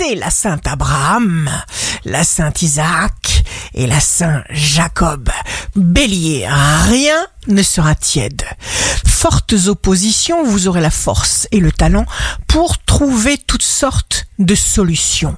c'est la Sainte Abraham, la Sainte Isaac et la Saint Jacob. Bélier, rien ne sera tiède. Fortes oppositions, vous aurez la force et le talent pour trouver toutes sortes de solutions.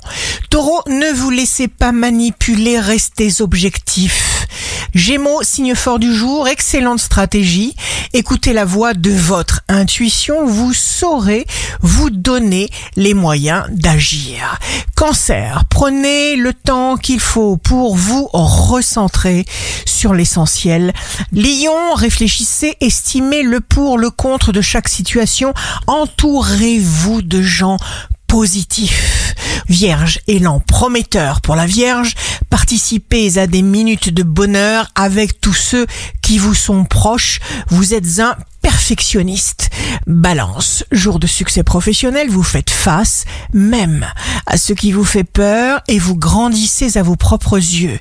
Taureau, ne vous laissez pas manipuler, restez objectifs. Gémeaux, signe fort du jour, excellente stratégie. Écoutez la voix de votre intuition, vous saurez vous donner les moyens d'agir. Cancer, prenez le temps qu'il faut pour vous recentrer sur l'essentiel. Lion, réfléchissez, estimez le pour, le contre de chaque situation. Entourez-vous de gens positifs. Vierge, élan prometteur pour la Vierge, participez à des minutes de bonheur avec tous ceux qui vous sont proches. Vous êtes un perfectionniste. Balance, jour de succès professionnel, vous faites face même à ce qui vous fait peur et vous grandissez à vos propres yeux.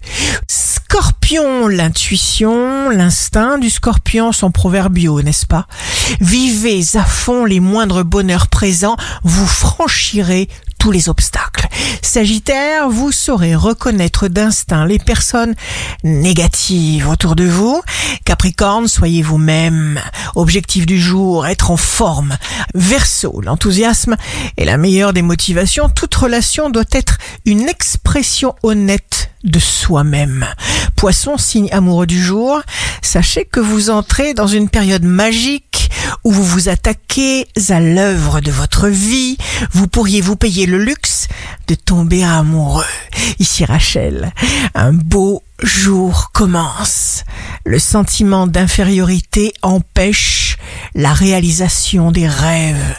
Scorpion, l'intuition, l'instinct du scorpion sont proverbiaux, n'est-ce pas? Vivez à fond les moindres bonheurs présents, vous franchirez tous les obstacles. Sagittaire, vous saurez reconnaître d'instinct les personnes négatives autour de vous. Capricorne, soyez vous-même. Objectif du jour, être en forme. Verseau, l'enthousiasme est la meilleure des motivations. Toute relation doit être une expression honnête de soi-même. Poisson, signe amoureux du jour, sachez que vous entrez dans une période magique où vous vous attaquez à l'œuvre de votre vie, vous pourriez vous payer le luxe de tomber amoureux. Ici Rachel, un beau jour commence. Le sentiment d'infériorité empêche la réalisation des rêves.